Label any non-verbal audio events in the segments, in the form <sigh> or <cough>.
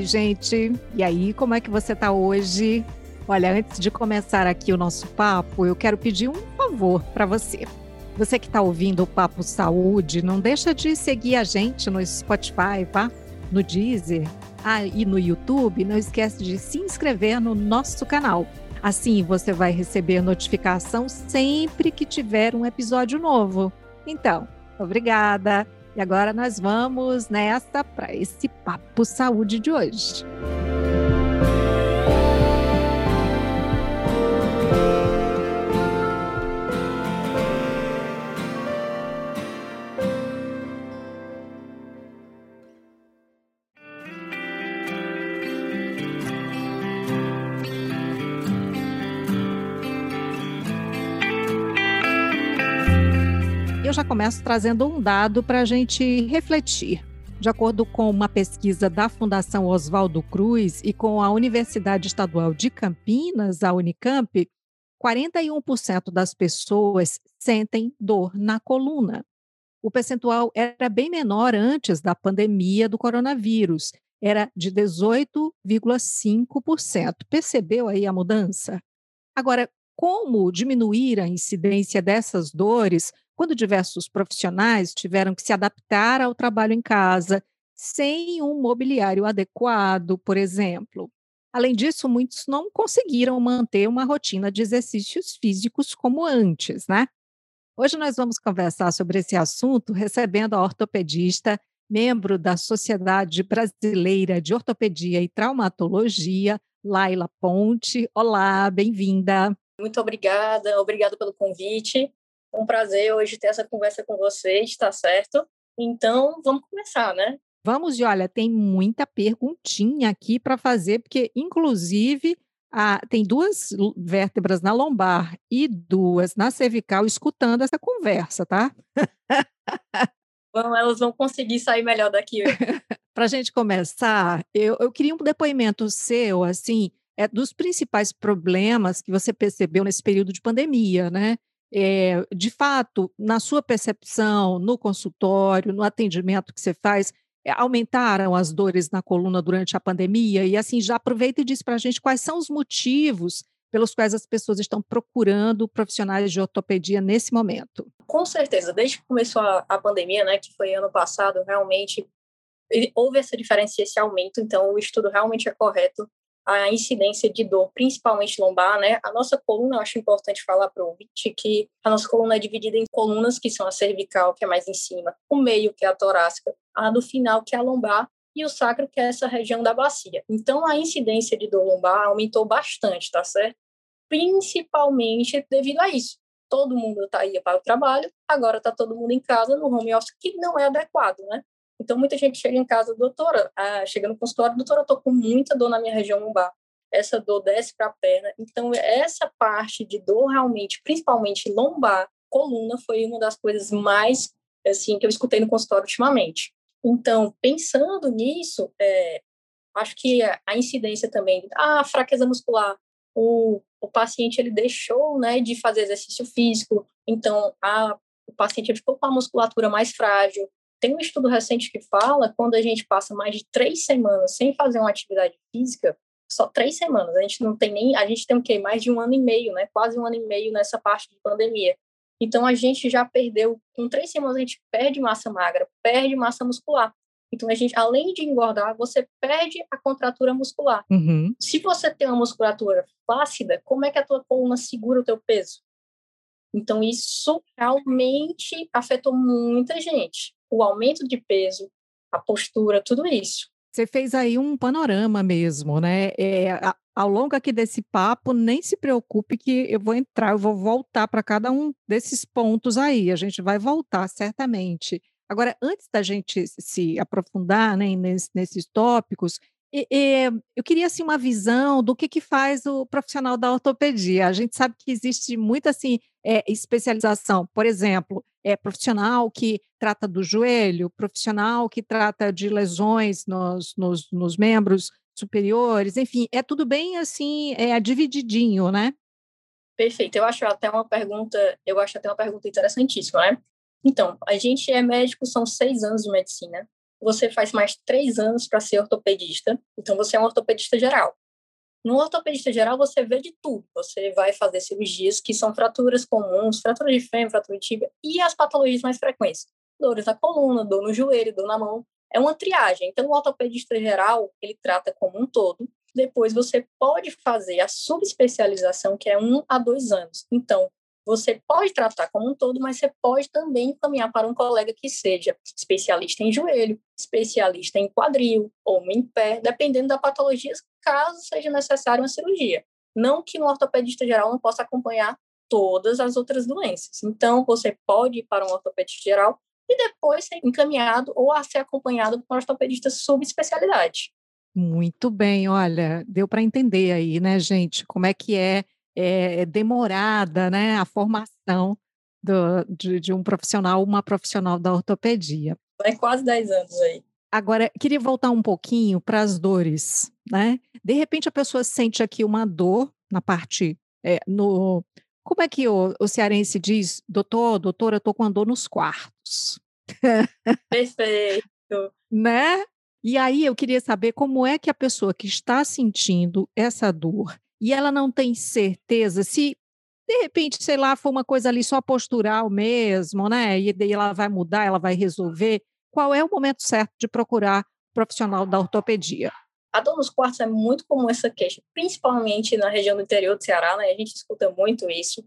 Oi, gente. E aí, como é que você está hoje? Olha, antes de começar aqui o nosso papo, eu quero pedir um favor para você. Você que está ouvindo o Papo Saúde, não deixa de seguir a gente no Spotify, tá? No Deezer ah, e no YouTube. Não esquece de se inscrever no nosso canal. Assim você vai receber notificação sempre que tiver um episódio novo. Então, obrigada. E agora nós vamos nessa para esse Papo Saúde de hoje. Eu já começo trazendo um dado para a gente refletir. De acordo com uma pesquisa da Fundação Oswaldo Cruz e com a Universidade Estadual de Campinas, a Unicamp, 41% das pessoas sentem dor na coluna. O percentual era bem menor antes da pandemia do coronavírus, era de 18,5%. Percebeu aí a mudança? Agora, como diminuir a incidência dessas dores quando diversos profissionais tiveram que se adaptar ao trabalho em casa, sem um mobiliário adequado, por exemplo. Além disso, muitos não conseguiram manter uma rotina de exercícios físicos como antes, né? Hoje nós vamos conversar sobre esse assunto recebendo a ortopedista, membro da Sociedade Brasileira de Ortopedia e Traumatologia, Laila Ponte. Olá, bem-vinda. Muito obrigada, obrigada pelo convite. É um prazer hoje ter essa conversa com vocês, tá certo? Então, vamos começar, né? Vamos, e olha, tem muita perguntinha aqui para fazer, porque, inclusive, a, tem duas vértebras na lombar e duas na cervical escutando essa conversa, tá? Bom, elas vão conseguir sair melhor daqui. <laughs> para a gente começar, eu, eu queria um depoimento seu, assim, é, dos principais problemas que você percebeu nesse período de pandemia, né? É, de fato, na sua percepção, no consultório, no atendimento que você faz, é, aumentaram as dores na coluna durante a pandemia? E assim, já aproveita e diz para a gente quais são os motivos pelos quais as pessoas estão procurando profissionais de ortopedia nesse momento. Com certeza, desde que começou a, a pandemia, né, que foi ano passado, realmente houve essa diferença, esse aumento, então o estudo realmente é correto a incidência de dor, principalmente lombar, né? A nossa coluna, eu acho importante falar para o ouvinte que a nossa coluna é dividida em colunas, que são a cervical, que é mais em cima, o meio, que é a torácica, a do final, que é a lombar, e o sacro, que é essa região da bacia. Então, a incidência de dor lombar aumentou bastante, tá certo? Principalmente devido a isso. Todo mundo tá aí para o trabalho, agora está todo mundo em casa, no home office, que não é adequado, né? Então, muita gente chega em casa, doutora, ah, chega no consultório, doutora, eu tô com muita dor na minha região lombar. Essa dor desce para a perna. Então, essa parte de dor realmente, principalmente lombar, coluna, foi uma das coisas mais, assim, que eu escutei no consultório ultimamente. Então, pensando nisso, é, acho que a incidência também, a ah, fraqueza muscular, o, o paciente ele deixou, né, de fazer exercício físico, então a, o paciente ficou com a musculatura mais frágil, tem um estudo recente que fala quando a gente passa mais de três semanas sem fazer uma atividade física, só três semanas, a gente não tem nem, a gente tem o quê? Mais de um ano e meio, né? Quase um ano e meio nessa parte de pandemia. Então a gente já perdeu, com três semanas a gente perde massa magra, perde massa muscular. Então a gente, além de engordar, você perde a contratura muscular. Uhum. Se você tem uma musculatura flácida, como é que a tua coluna segura o teu peso? Então isso realmente afetou muita gente o aumento de peso, a postura, tudo isso. Você fez aí um panorama mesmo, né? É, ao longo aqui desse papo, nem se preocupe que eu vou entrar, eu vou voltar para cada um desses pontos aí. A gente vai voltar certamente. Agora, antes da gente se aprofundar né, nesses tópicos, e, e, eu queria assim uma visão do que, que faz o profissional da ortopedia. A gente sabe que existe muita assim é, especialização. Por exemplo, é profissional que trata do joelho, profissional que trata de lesões nos, nos, nos membros superiores. Enfim, é tudo bem assim, é divididinho, né? Perfeito. Eu acho até uma pergunta, eu acho até uma pergunta interessantíssima, né? Então, a gente é médico, são seis anos de medicina. você faz mais três anos para ser ortopedista, então você é um ortopedista geral. No ortopedista geral, você vê de tudo. Você vai fazer cirurgias que são fraturas comuns, fratura de fêmur, fratura de tíbia, e as patologias mais frequentes. Dores na coluna, dor no joelho, dor na mão. É uma triagem. Então, o ortopedista geral, ele trata como um todo. Depois, você pode fazer a subespecialização, que é um a dois anos. Então, você pode tratar como um todo, mas você pode também encaminhar para um colega que seja especialista em joelho, especialista em quadril ou em pé, dependendo da patologia, caso seja necessária uma cirurgia. Não que um ortopedista geral não possa acompanhar todas as outras doenças. Então, você pode ir para um ortopedista geral e depois ser encaminhado ou a ser acompanhado por um ortopedista subespecialidade. Muito bem, olha, deu para entender aí, né, gente, como é que é é, demorada, né, a formação do, de, de, um profissional, uma profissional da ortopedia. É quase 10 anos aí. Agora, queria voltar um pouquinho para as dores, né? De repente a pessoa sente aqui uma dor na parte, é, no... Como é que o, o cearense diz, doutor, doutora, eu estou com a dor nos quartos. Perfeito. <laughs> né? E aí eu queria saber como é que a pessoa que está sentindo essa dor, e ela não tem certeza se de repente, sei lá, for uma coisa ali só postural mesmo, né? E daí ela vai mudar, ela vai resolver. Qual é o momento certo de procurar um profissional da ortopedia? A dor nos quartos é muito comum essa queixa, principalmente na região do interior do Ceará, né? A gente escuta muito isso.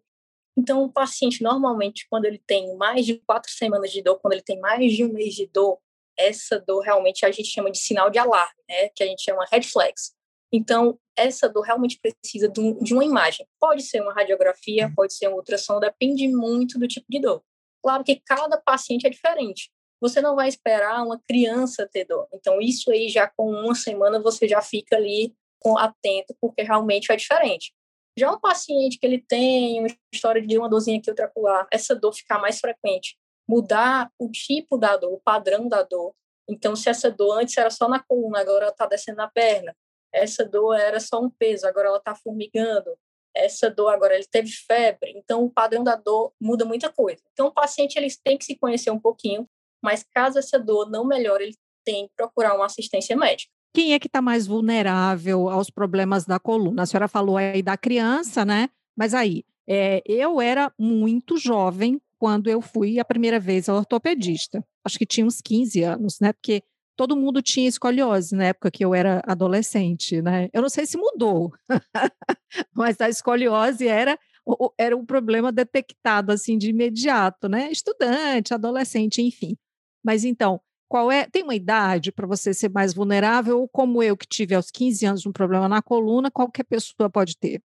Então, o paciente, normalmente, quando ele tem mais de quatro semanas de dor, quando ele tem mais de um mês de dor, essa dor realmente a gente chama de sinal de alarme, né? Que a gente chama red flags. Então, essa dor realmente precisa de uma imagem. Pode ser uma radiografia, uhum. pode ser um ultrassom, depende muito do tipo de dor. Claro que cada paciente é diferente. Você não vai esperar uma criança ter dor. Então, isso aí já com uma semana você já fica ali atento, porque realmente é diferente. Já um paciente que ele tem uma história de uma dorzinha aqui, acolá, essa dor ficar mais frequente, mudar o tipo da dor, o padrão da dor. Então, se essa dor antes era só na coluna, agora está descendo na perna, essa dor era só um peso, agora ela está formigando, essa dor agora ele teve febre, então o padrão da dor muda muita coisa. Então o paciente ele tem que se conhecer um pouquinho, mas caso essa dor não melhore, ele tem que procurar uma assistência médica. Quem é que está mais vulnerável aos problemas da coluna? A senhora falou aí da criança, né? Mas aí, é, eu era muito jovem quando eu fui a primeira vez ao ortopedista. Acho que tinha uns 15 anos, né? Porque todo mundo tinha escoliose na época que eu era adolescente, né? Eu não sei se mudou, <laughs> mas a escoliose era era um problema detectado assim de imediato, né? Estudante, adolescente, enfim. Mas então, qual é? Tem uma idade para você ser mais vulnerável ou como eu que tive aos 15 anos um problema na coluna, qualquer pessoa pode ter?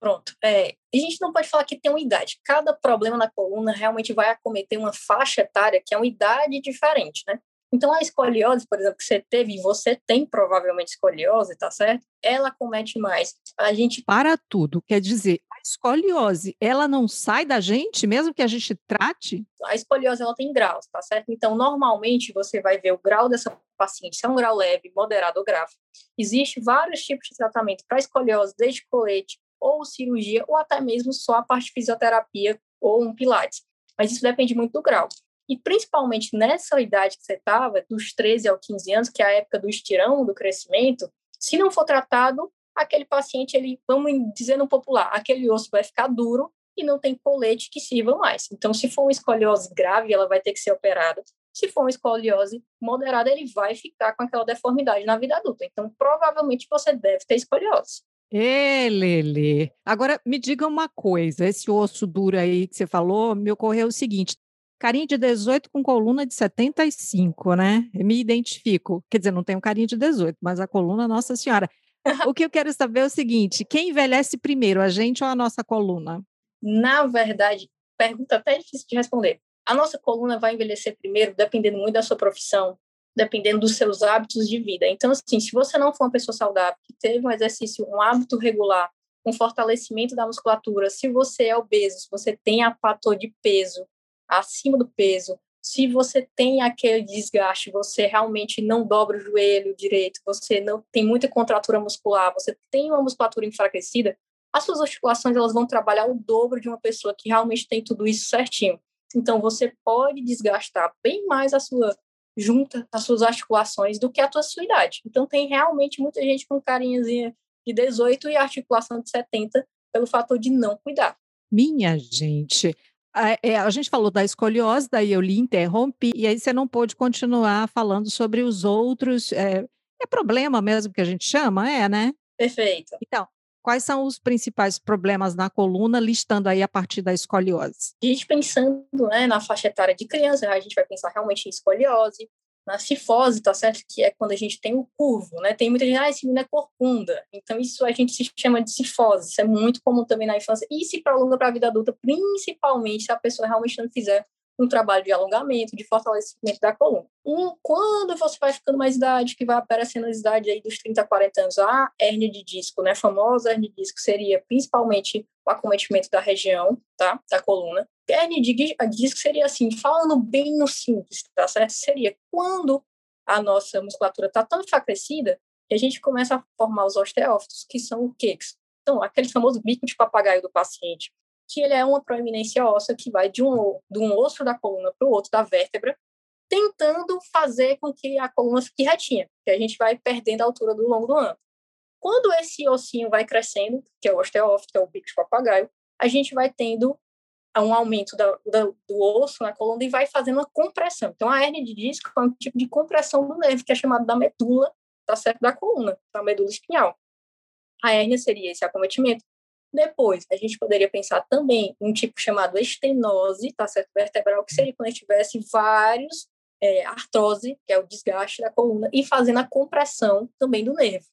Pronto. É, a gente não pode falar que tem uma idade. Cada problema na coluna realmente vai acometer uma faixa etária que é uma idade diferente, né? Então, a escoliose, por exemplo, que você teve, e você tem provavelmente escoliose, tá certo? Ela comete mais. A gente. Para tudo. Quer dizer, escoliose, ela não sai da gente, mesmo que a gente trate? A escoliose, ela tem graus, tá certo? Então, normalmente, você vai ver o grau dessa paciente, se é um grau leve, moderado ou grave. Existem vários tipos de tratamento para escoliose, desde colete, ou cirurgia, ou até mesmo só a parte de fisioterapia ou um pilates. Mas isso depende muito do grau. E principalmente nessa idade que você estava, dos 13 aos 15 anos, que é a época do estirão, do crescimento, se não for tratado, aquele paciente, ele, vamos dizer no popular, aquele osso vai ficar duro e não tem colete que sirva mais. Então, se for uma escoliose grave, ela vai ter que ser operada. Se for uma escoliose moderada, ele vai ficar com aquela deformidade na vida adulta. Então, provavelmente você deve ter escoliose. Ê, Lele. Agora, me diga uma coisa: esse osso duro aí que você falou, me ocorreu o seguinte: Carinha de 18 com coluna de 75, né? Eu me identifico. Quer dizer, não tenho carinha de 18, mas a coluna, Nossa Senhora. <laughs> o que eu quero saber é o seguinte: quem envelhece primeiro, a gente ou a nossa coluna? Na verdade, pergunta até difícil de responder. A nossa coluna vai envelhecer primeiro, dependendo muito da sua profissão, dependendo dos seus hábitos de vida. Então, assim, se você não for uma pessoa saudável, que teve um exercício, um hábito regular, um fortalecimento da musculatura, se você é obeso, se você tem a fator de peso, acima do peso, se você tem aquele desgaste, você realmente não dobra o joelho direito, você não tem muita contratura muscular, você tem uma musculatura enfraquecida, as suas articulações elas vão trabalhar o dobro de uma pessoa que realmente tem tudo isso certinho. Então você pode desgastar bem mais a sua junta as suas articulações do que a tua sua idade. Então, tem realmente muita gente com carinhazinha de 18 e articulação de 70 pelo fator de não cuidar. Minha gente, a, é, a gente falou da escoliose, daí eu lhe interrompi, e aí você não pôde continuar falando sobre os outros. É, é problema mesmo que a gente chama? É, né? Perfeito. Então, quais são os principais problemas na coluna, listando aí a partir da escoliose? A gente pensando né, na faixa etária de criança, a gente vai pensar realmente em escoliose, na cifose, tá certo? Que é quando a gente tem o curvo, né? Tem muita gente, ah, esse menino é corcunda. Então, isso a gente se chama de cifose. Isso é muito comum também na infância e se prolonga para a vida adulta, principalmente se a pessoa realmente não fizer um trabalho de alongamento, de fortalecimento da coluna. Um, quando você vai ficando mais idade, que vai aparecendo a idade aí dos 30 a 40 anos, a hérnia de disco, né, a famosa hérnia de disco, seria principalmente o acometimento da região, tá, da coluna. Hérnia de disco seria assim, falando bem no simples, tá certo? Seria quando a nossa musculatura está tão enfraquecida que a gente começa a formar os osteófitos, que são o quê? Então, aquele famoso bico de papagaio do paciente que ele é uma proeminência óssea que vai de um, de um osso da coluna para o outro da vértebra, tentando fazer com que a coluna fique retinha, que a gente vai perdendo a altura do longo do ano. Quando esse ossinho vai crescendo, que é o osteófito, que é o bico de papagaio, a gente vai tendo um aumento da, da, do osso na coluna e vai fazendo uma compressão. Então, a hernia de disco é um tipo de compressão do nervo, que é chamado da medula, tá certo, da coluna, da medula espinhal. A hérnia seria esse acometimento. Depois, a gente poderia pensar também um tipo chamado estenose, tá certo? Vertebral, que seria quando a gente tivesse vários é, artrose, que é o desgaste da coluna, e fazendo a compressão também do nervo.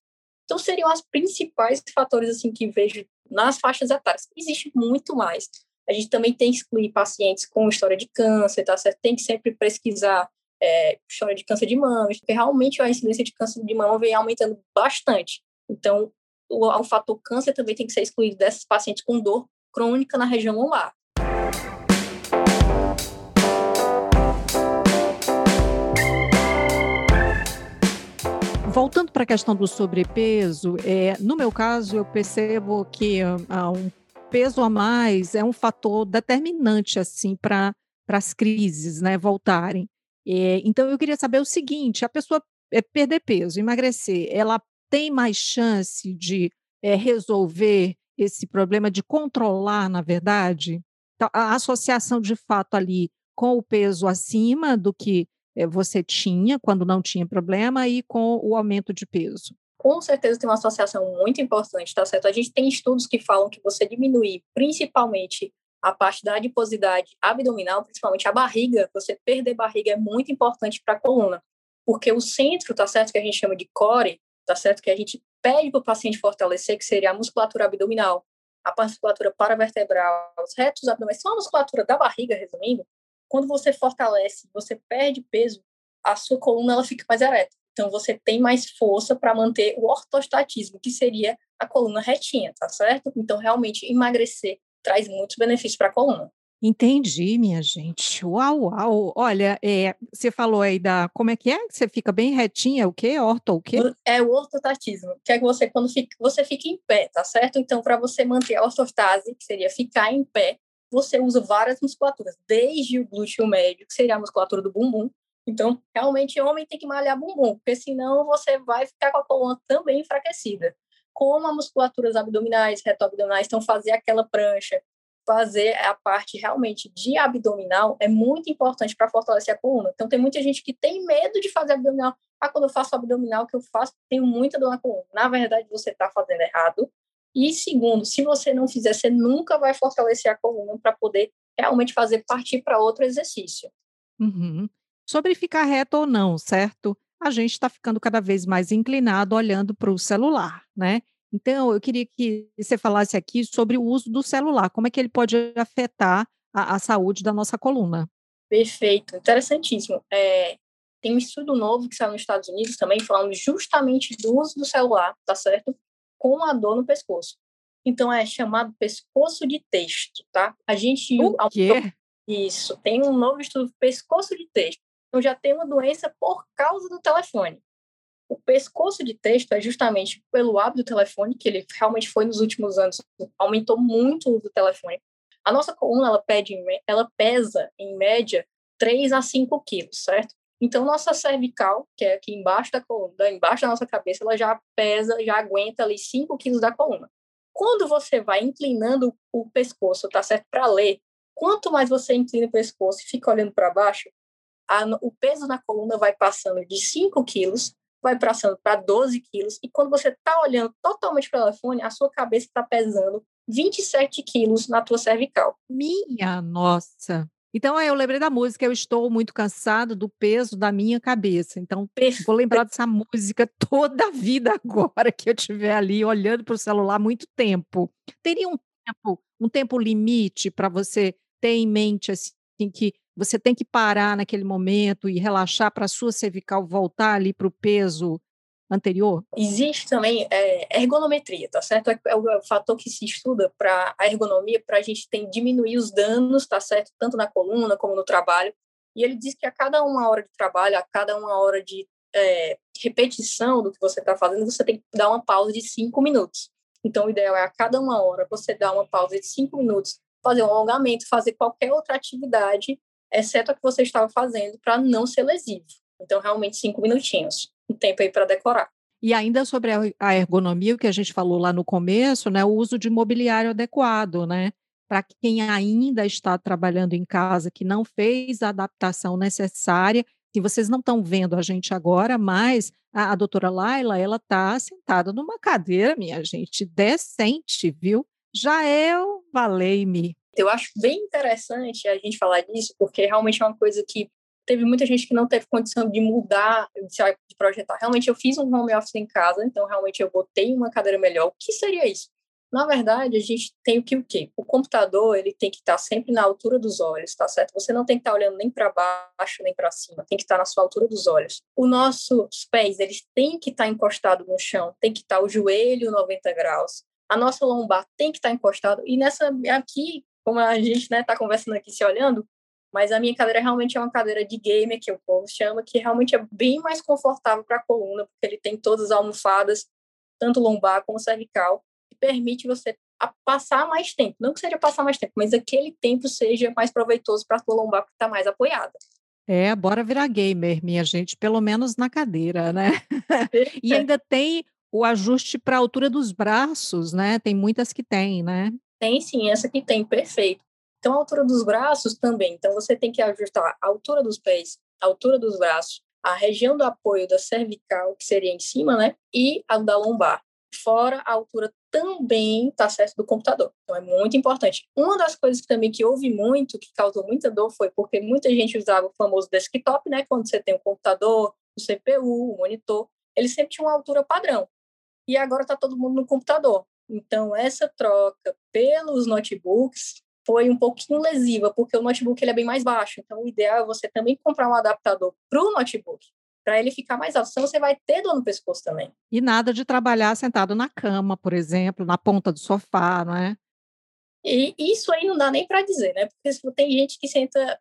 Então, seriam os principais fatores assim que vejo nas faixas etárias. Existe muito mais. A gente também tem que excluir pacientes com história de câncer, tá certo? Tem que sempre pesquisar é, história de câncer de mama, porque realmente a incidência de câncer de mama vem aumentando bastante. Então, o, o fator câncer também tem que ser excluído desses pacientes com dor crônica na região lombar. Voltando para a questão do sobrepeso, é, no meu caso, eu percebo que uh, um peso a mais é um fator determinante assim para as crises né, voltarem. É, então, eu queria saber o seguinte: a pessoa é, perder peso, emagrecer, ela tem mais chance de é, resolver esse problema, de controlar, na verdade? Então, a associação de fato ali com o peso acima do que você tinha quando não tinha problema e com o aumento de peso. Com certeza tem uma associação muito importante, tá certo? A gente tem estudos que falam que você diminuir principalmente a parte da adiposidade abdominal, principalmente a barriga, você perder barriga é muito importante para a coluna, porque o centro, tá certo, que a gente chama de core, tá certo? Que a gente pede para o paciente fortalecer, que seria a musculatura abdominal, a musculatura paravertebral, os retos abdominais, só a musculatura da barriga, resumindo. Quando você fortalece, você perde peso, a sua coluna ela fica mais ereta. Então você tem mais força para manter o ortostatismo, que seria a coluna retinha, tá certo? Então realmente emagrecer traz muitos benefícios para a coluna. Entendi, minha gente. Uau, uau. Olha, é, você falou aí da. Como é que é? Você fica bem retinha, o quê? Orto, o quê? É o ortotatismo, que é que você, quando fica, você fica em pé, tá certo? Então, para você manter a ortostase, que seria ficar em pé, você usa várias musculaturas, desde o glúteo médio, que seria a musculatura do bumbum. Então, realmente, homem tem que malhar bumbum, porque senão você vai ficar com a coluna também enfraquecida. Como as musculaturas abdominais, reto-abdominais, então fazer aquela prancha, fazer a parte realmente de abdominal é muito importante para fortalecer a coluna. Então, tem muita gente que tem medo de fazer abdominal. Ah, quando eu faço abdominal, que eu faço, tenho muita dor na coluna. Na verdade, você está fazendo errado. E segundo, se você não fizer, você nunca vai fortalecer a coluna para poder realmente fazer partir para outro exercício. Uhum. Sobre ficar reto ou não, certo? A gente está ficando cada vez mais inclinado olhando para o celular, né? Então, eu queria que você falasse aqui sobre o uso do celular, como é que ele pode afetar a, a saúde da nossa coluna. Perfeito, interessantíssimo. É, tem um estudo novo que saiu nos Estados Unidos também, falando justamente do uso do celular, tá certo? Com a dor no pescoço. Então, é chamado pescoço de texto, tá? A gente... O quê? Isso, tem um novo estudo, pescoço de texto. Então, já tem uma doença por causa do telefone. O pescoço de texto é justamente pelo hábito do telefone, que ele realmente foi nos últimos anos, aumentou muito o uso do telefone. A nossa coluna, ela, pede, ela pesa, em média, 3 a 5 quilos, certo? Então, nossa cervical, que é aqui embaixo da coluna, embaixo da nossa cabeça, ela já pesa, já aguenta ali 5 quilos da coluna. Quando você vai inclinando o pescoço, tá certo? Para ler, quanto mais você inclina o pescoço e fica olhando para baixo, a, o peso na coluna vai passando de 5 quilos, vai passando para 12 quilos, e quando você está olhando totalmente para o telefone, a sua cabeça está pesando 27 quilos na tua cervical. Minha nossa! Então, eu lembrei da música, eu estou muito cansado do peso da minha cabeça. Então, Perfeito. vou lembrar dessa música <laughs> toda a vida agora que eu estiver ali olhando para o celular muito tempo. Teria um tempo, um tempo limite para você ter em mente assim que você tem que parar naquele momento e relaxar para a sua cervical voltar ali para o peso anterior? Existe também é, ergonometria, tá certo? É, é, o, é, o, fator que se estuda para a ergonomia, para a gente tem, diminuir os danos, tá certo? Tanto na coluna como no trabalho. E ele diz que a cada uma hora de trabalho, a cada uma hora de é, repetição do que você está fazendo, você tem que dar uma pausa de cinco minutos. Então, o ideal é a cada uma hora você dar uma pausa de cinco minutos, fazer um alongamento, fazer qualquer outra atividade, exceto a que você estava fazendo, para não ser lesivo. Então, realmente, cinco minutinhos um tempo aí para decorar. E ainda sobre a ergonomia, o que a gente falou lá no começo, né, o uso de mobiliário adequado, né? Para quem ainda está trabalhando em casa, que não fez a adaptação necessária, que vocês não estão vendo a gente agora, mas a, a doutora Laila, ela está sentada numa cadeira, minha gente, decente, viu? Já eu valei-me. Eu acho bem interessante a gente falar disso, porque realmente é uma coisa que teve muita gente que não teve condição de mudar, de projetar. Realmente, eu fiz um home office em casa, então realmente eu botei uma cadeira melhor. O que seria isso? Na verdade, a gente tem o que o quê? O computador, ele tem que estar sempre na altura dos olhos, tá certo? Você não tem que estar olhando nem para baixo, nem para cima, tem que estar na sua altura dos olhos. Os nossos pés, eles têm que estar encostados no chão, tem que estar o joelho 90 graus. A nossa lombar tem que estar encostado e nessa aqui, como a gente, né, tá conversando aqui se olhando, mas a minha cadeira realmente é uma cadeira de gamer, que o povo chama, que realmente é bem mais confortável para a coluna, porque ele tem todas as almofadas, tanto lombar como cervical, que permite você passar mais tempo. Não que seja passar mais tempo, mas aquele tempo seja mais proveitoso para a tua lombar, porque está mais apoiada. É, bora virar gamer, minha gente, pelo menos na cadeira, né? <laughs> e ainda tem o ajuste para a altura dos braços, né? Tem muitas que tem, né? Tem sim, essa que tem, perfeito. Então, a altura dos braços também. Então, você tem que ajustar a altura dos pés, a altura dos braços, a região do apoio da cervical, que seria em cima, né? E a da lombar. Fora a altura também está certo do computador. Então, é muito importante. Uma das coisas também que houve muito, que causou muita dor, foi porque muita gente usava o famoso desktop, né? Quando você tem o computador, o CPU, o monitor, ele sempre tinha uma altura padrão. E agora está todo mundo no computador. Então, essa troca pelos notebooks foi um pouquinho lesiva, porque o notebook ele é bem mais baixo. Então, o ideal é você também comprar um adaptador para o notebook, para ele ficar mais alto. Senão, você vai ter dor no pescoço também. E nada de trabalhar sentado na cama, por exemplo, na ponta do sofá, não é? E isso aí não dá nem para dizer, né? Porque tem gente que senta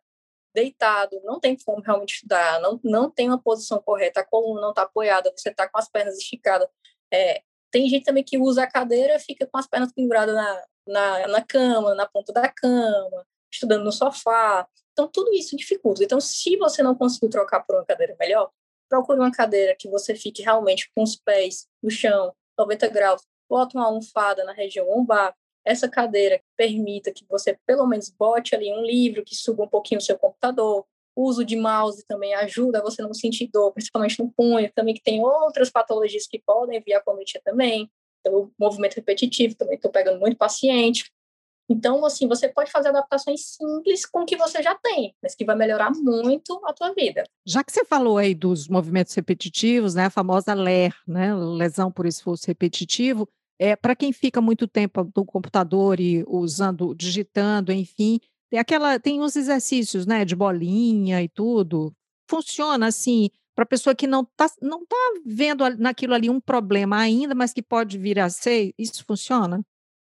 deitado, não tem como realmente estudar, não, não tem uma posição correta, a coluna não está apoiada, você está com as pernas esticadas. É, tem gente também que usa a cadeira e fica com as pernas penduradas na, na, na cama, na ponta da cama, estudando no sofá. Então, tudo isso dificulta. Então, se você não conseguiu trocar por uma cadeira melhor, procure uma cadeira que você fique realmente com os pés no chão, 90 graus, bota uma almofada na região lombar. Essa cadeira permita que você, pelo menos, bote ali um livro que suba um pouquinho o seu computador. O uso de mouse também ajuda a você não sentir dor, principalmente no punho, também que tem outras patologias que podem vir a cometer também pelo movimento repetitivo, também estou pegando muito paciente. Então, assim, você pode fazer adaptações simples com o que você já tem, mas que vai melhorar muito a tua vida. Já que você falou aí dos movimentos repetitivos, né, a famosa LER, né, lesão por esforço repetitivo, é para quem fica muito tempo no computador e usando, digitando, enfim, tem aquela, tem uns exercícios, né, de bolinha e tudo. Funciona assim para a pessoa que não está não tá vendo naquilo ali um problema ainda, mas que pode vir a ser, isso funciona?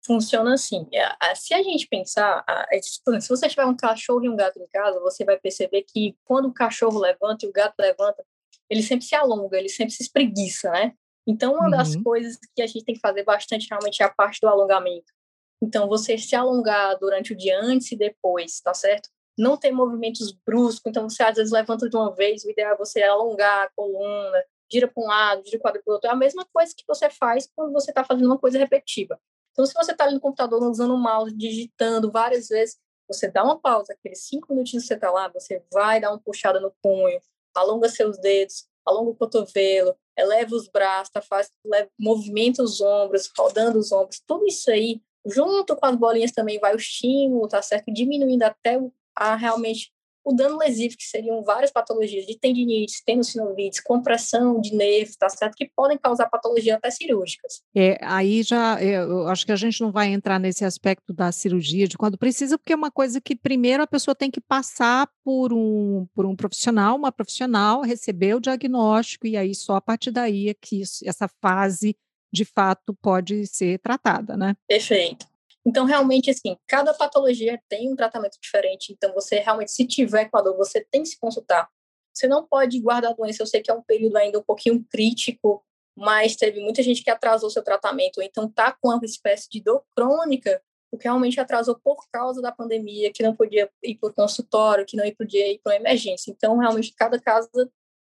Funciona assim. É, se a gente pensar, se você tiver um cachorro e um gato em casa, você vai perceber que quando o cachorro levanta e o gato levanta, ele sempre se alonga, ele sempre se espreguiça, né? Então, uma uhum. das coisas que a gente tem que fazer bastante realmente é a parte do alongamento. Então, você se alongar durante o dia antes e depois, tá certo? Não ter movimentos bruscos, então você às vezes levanta de uma vez, o ideal é você alongar a coluna, gira para um lado, gira o quadro para o outro, é a mesma coisa que você faz quando você está fazendo uma coisa repetitiva. Então, se você está ali no computador usando o mouse, digitando várias vezes, você dá uma pausa, aqueles cinco minutinhos que você está lá, você vai dar uma puxada no punho, alonga seus dedos, alonga o cotovelo, eleva os braços, tá faz, leva, movimenta os ombros, rodando os ombros, tudo isso aí, junto com as bolinhas também vai o estímulo, tá certo? Diminuindo até a realmente o dano lesivo, que seriam várias patologias de tendinites, tendinossinovites, compressão de nervos, tá certo? Que podem causar patologias até cirúrgicas. É, aí já, é, eu acho que a gente não vai entrar nesse aspecto da cirurgia de quando precisa, porque é uma coisa que primeiro a pessoa tem que passar por um, por um profissional, uma profissional, receber o diagnóstico, e aí só a partir daí é que isso, essa fase de fato pode ser tratada, né? Perfeito. Então, realmente, assim, cada patologia tem um tratamento diferente. Então, você realmente, se tiver com a dor, você tem que se consultar. Você não pode guardar a doença. Eu sei que é um período ainda um pouquinho crítico, mas teve muita gente que atrasou seu tratamento, então tá com uma espécie de dor crônica, o que realmente atrasou por causa da pandemia, que não podia ir para o consultório, que não podia ir para uma emergência. Então, realmente, cada caso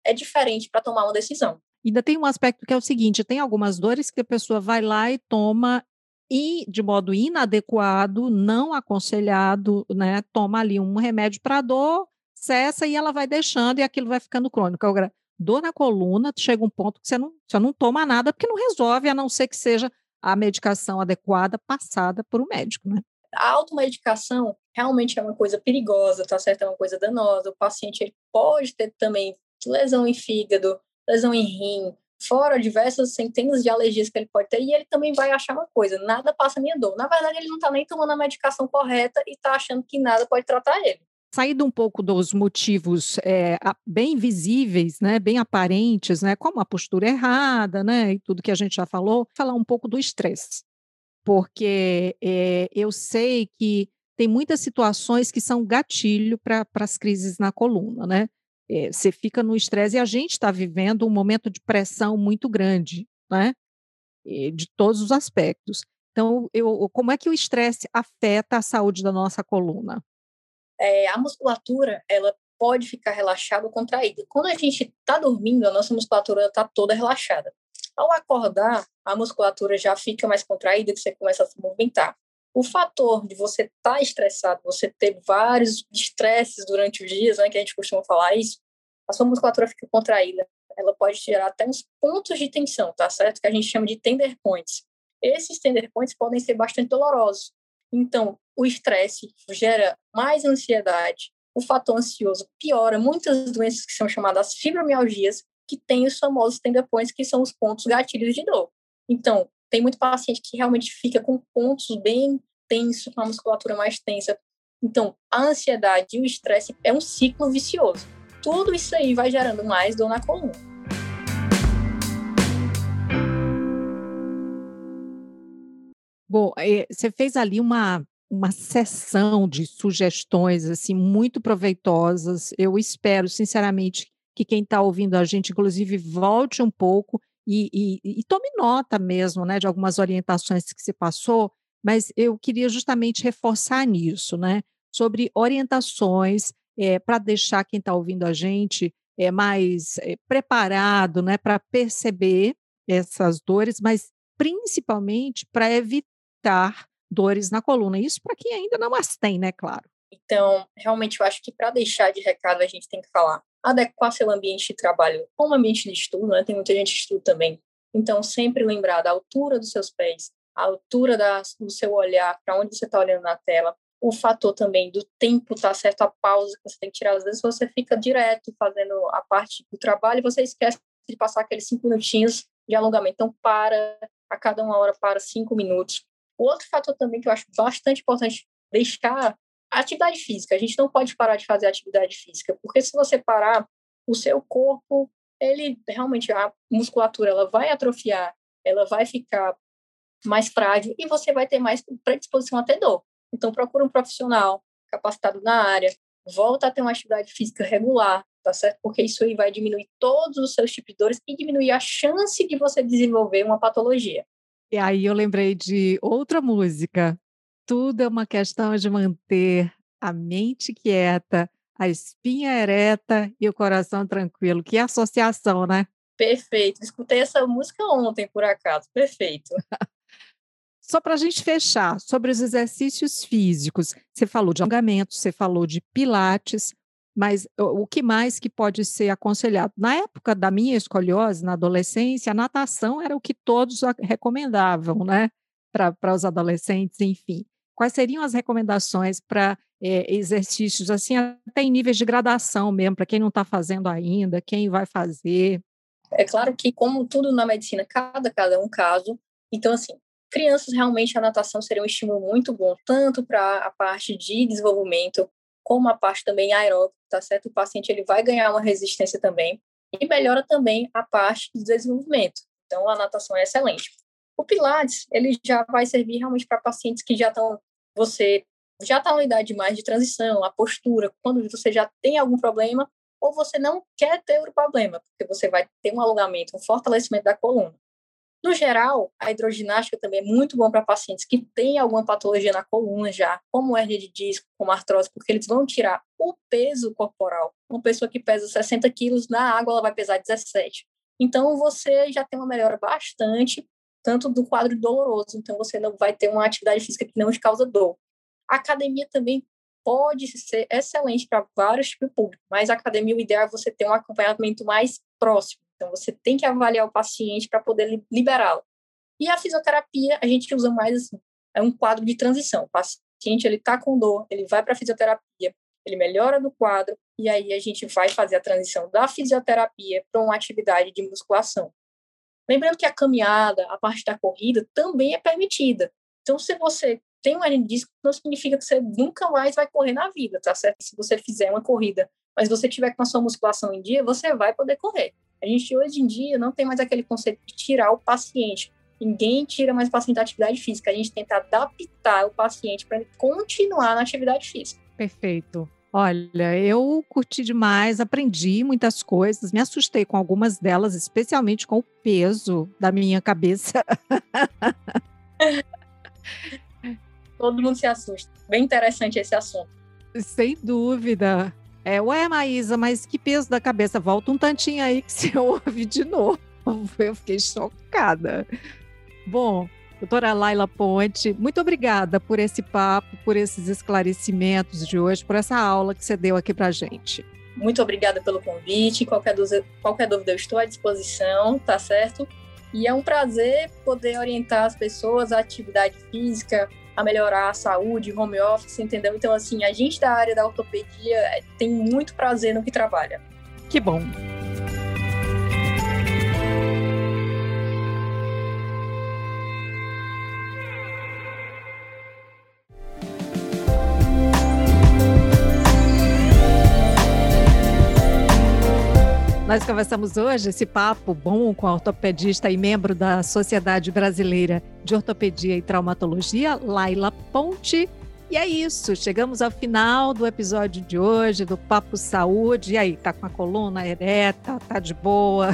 é diferente para tomar uma decisão. Ainda tem um aspecto que é o seguinte: tem algumas dores que a pessoa vai lá e toma e de modo inadequado, não aconselhado, né, toma ali um remédio para dor, cessa e ela vai deixando e aquilo vai ficando crônico. Agora, dor na coluna, chega um ponto que você não, você não toma nada porque não resolve, a não ser que seja a medicação adequada passada por um médico, né? A automedicação realmente é uma coisa perigosa, tá certo? É uma coisa danosa. O paciente pode ter também lesão em fígado, lesão em rim, fora diversas centenas de alergias que ele pode ter, e ele também vai achar uma coisa, nada passa minha dor. Na verdade, ele não está nem tomando a medicação correta e está achando que nada pode tratar ele. Saído um pouco dos motivos é, bem visíveis, né, bem aparentes, né, como a postura errada, né, e tudo que a gente já falou, falar um pouco do estresse. Porque é, eu sei que tem muitas situações que são gatilho para as crises na coluna, né? É, você fica no estresse e a gente está vivendo um momento de pressão muito grande, né? de todos os aspectos. Então, eu, como é que o estresse afeta a saúde da nossa coluna? É, a musculatura, ela pode ficar relaxada ou contraída. Quando a gente está dormindo, a nossa musculatura está toda relaxada. Ao acordar, a musculatura já fica mais contraída, que você começa a se movimentar. O fator de você estar tá estressado, você ter vários estresses durante os dias, né, que a gente costuma falar isso, a sua musculatura fica contraída. Ela pode gerar até uns pontos de tensão, tá certo? Que a gente chama de tender points. Esses tender points podem ser bastante dolorosos. Então, o estresse gera mais ansiedade. O fator ansioso piora muitas doenças que são chamadas fibromialgias, que têm os famosos tender points, que são os pontos gatilhos de dor. Então, tem muito paciente que realmente fica com pontos bem tensos, com a musculatura mais tensa. Então, a ansiedade e o estresse é um ciclo vicioso tudo isso aí vai gerando mais dor na coluna. Bom, eh, você fez ali uma, uma sessão de sugestões assim muito proveitosas. Eu espero, sinceramente, que quem está ouvindo a gente, inclusive, volte um pouco e, e, e, tome nota mesmo, né, de algumas orientações que você passou. Mas eu queria justamente reforçar nisso, né, sobre orientações é, para deixar quem está ouvindo a gente é, mais é, preparado né, para perceber essas dores, mas principalmente para evitar dores na coluna. Isso para quem ainda não as tem, né, claro. Então, realmente, eu acho que para deixar de recado, a gente tem que falar adequar seu ambiente de trabalho com o ambiente de estudo, né? Tem muita gente que estuda também. Então, sempre lembrar da altura dos seus pés, a altura da, do seu olhar, para onde você está olhando na tela, o fator também do tempo, tá certo? A pausa que você tem que tirar. Às vezes você fica direto fazendo a parte do trabalho e você esquece de passar aqueles cinco minutinhos de alongamento. Então, para, a cada uma hora, para cinco minutos. O outro fator também que eu acho bastante importante deixar atividade física. A gente não pode parar de fazer atividade física, porque se você parar, o seu corpo, ele realmente, a musculatura, ela vai atrofiar, ela vai ficar mais frágil e você vai ter mais predisposição a ter dor. Então, procura um profissional capacitado na área, volta a ter uma atividade física regular, tá certo? Porque isso aí vai diminuir todos os seus tipos de dores e diminuir a chance de você desenvolver uma patologia. E aí eu lembrei de outra música. Tudo é uma questão de manter a mente quieta, a espinha ereta e o coração tranquilo. Que associação, né? Perfeito. Escutei essa música ontem, por acaso. Perfeito. Só para a gente fechar, sobre os exercícios físicos, você falou de alongamento, você falou de pilates, mas o que mais que pode ser aconselhado? Na época da minha escoliose, na adolescência, a natação era o que todos recomendavam, né? Para os adolescentes, enfim. Quais seriam as recomendações para é, exercícios, assim, até em níveis de gradação mesmo, para quem não está fazendo ainda, quem vai fazer? É claro que, como tudo na medicina, cada cada é um caso. Então, assim, crianças realmente a natação seria um estímulo muito bom, tanto para a parte de desenvolvimento, como a parte também aeróbica, tá certo? O paciente ele vai ganhar uma resistência também e melhora também a parte de desenvolvimento. Então, a natação é excelente. O Pilates, ele já vai servir realmente para pacientes que já estão, você já está na idade mais de transição, a postura, quando você já tem algum problema, ou você não quer ter o problema, porque você vai ter um alongamento, um fortalecimento da coluna. No geral, a hidroginástica também é muito bom para pacientes que têm alguma patologia na coluna já, como hernia de disco, como artrose, porque eles vão tirar o peso corporal. Uma pessoa que pesa 60 quilos, na água ela vai pesar 17. Então, você já tem uma melhora bastante, tanto do quadro doloroso, então você não vai ter uma atividade física que não te causa dor. A academia também pode ser excelente para vários tipos de público, mas a academia, o ideal é você ter um acompanhamento mais próximo. Então, você tem que avaliar o paciente para poder liberá-lo. E a fisioterapia, a gente usa mais assim, é um quadro de transição. O paciente, ele está com dor, ele vai para a fisioterapia, ele melhora no quadro, e aí a gente vai fazer a transição da fisioterapia para uma atividade de musculação. Lembrando que a caminhada, a parte da corrida, também é permitida. Então, se você tem um hernia disco, não significa que você nunca mais vai correr na vida, tá certo? Se você fizer uma corrida, mas você tiver com a sua musculação em dia, você vai poder correr. A gente hoje em dia não tem mais aquele conceito de tirar o paciente. Ninguém tira mais o paciente da atividade física. A gente tenta adaptar o paciente para ele continuar na atividade física. Perfeito. Olha, eu curti demais, aprendi muitas coisas, me assustei com algumas delas, especialmente com o peso da minha cabeça. <laughs> Todo mundo se assusta. Bem interessante esse assunto. Sem dúvida. É, ué, Maísa, mas que peso da cabeça? Volta um tantinho aí que você <laughs> ouve de novo. Eu fiquei chocada. Bom, doutora Laila Ponte, muito obrigada por esse papo, por esses esclarecimentos de hoje, por essa aula que você deu aqui para gente. Muito obrigada pelo convite. Qualquer dúvida, qualquer dúvida eu estou à disposição, tá certo? E é um prazer poder orientar as pessoas à atividade física, a melhorar a saúde, home office, entendeu? Então, assim, a gente da área da ortopedia é, tem muito prazer no que trabalha. Que bom. Nós conversamos hoje esse papo bom com a ortopedista e membro da Sociedade Brasileira de Ortopedia e Traumatologia, Laila Ponte. E é isso, chegamos ao final do episódio de hoje do Papo Saúde. E aí, tá com a coluna ereta, tá de boa?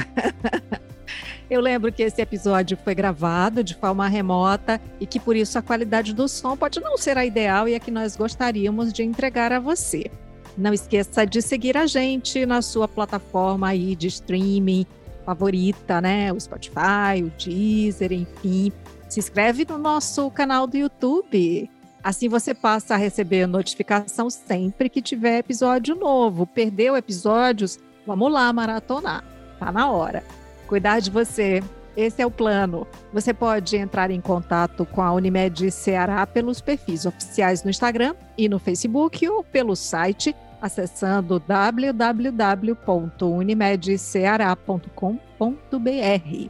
<laughs> Eu lembro que esse episódio foi gravado de forma remota e que por isso a qualidade do som pode não ser a ideal e a que nós gostaríamos de entregar a você. Não esqueça de seguir a gente na sua plataforma aí de streaming favorita, né? O Spotify, o Deezer, enfim. Se inscreve no nosso canal do YouTube. Assim você passa a receber notificação sempre que tiver episódio novo. Perdeu episódios? Vamos lá maratonar. Tá na hora. Cuidar de você. Esse é o plano. Você pode entrar em contato com a Unimed Ceará pelos perfis oficiais no Instagram e no Facebook ou pelo site acessando www.unimedceará.com.br.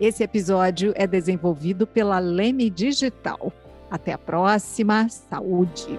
Esse episódio é desenvolvido pela Leme Digital. Até a próxima. Saúde!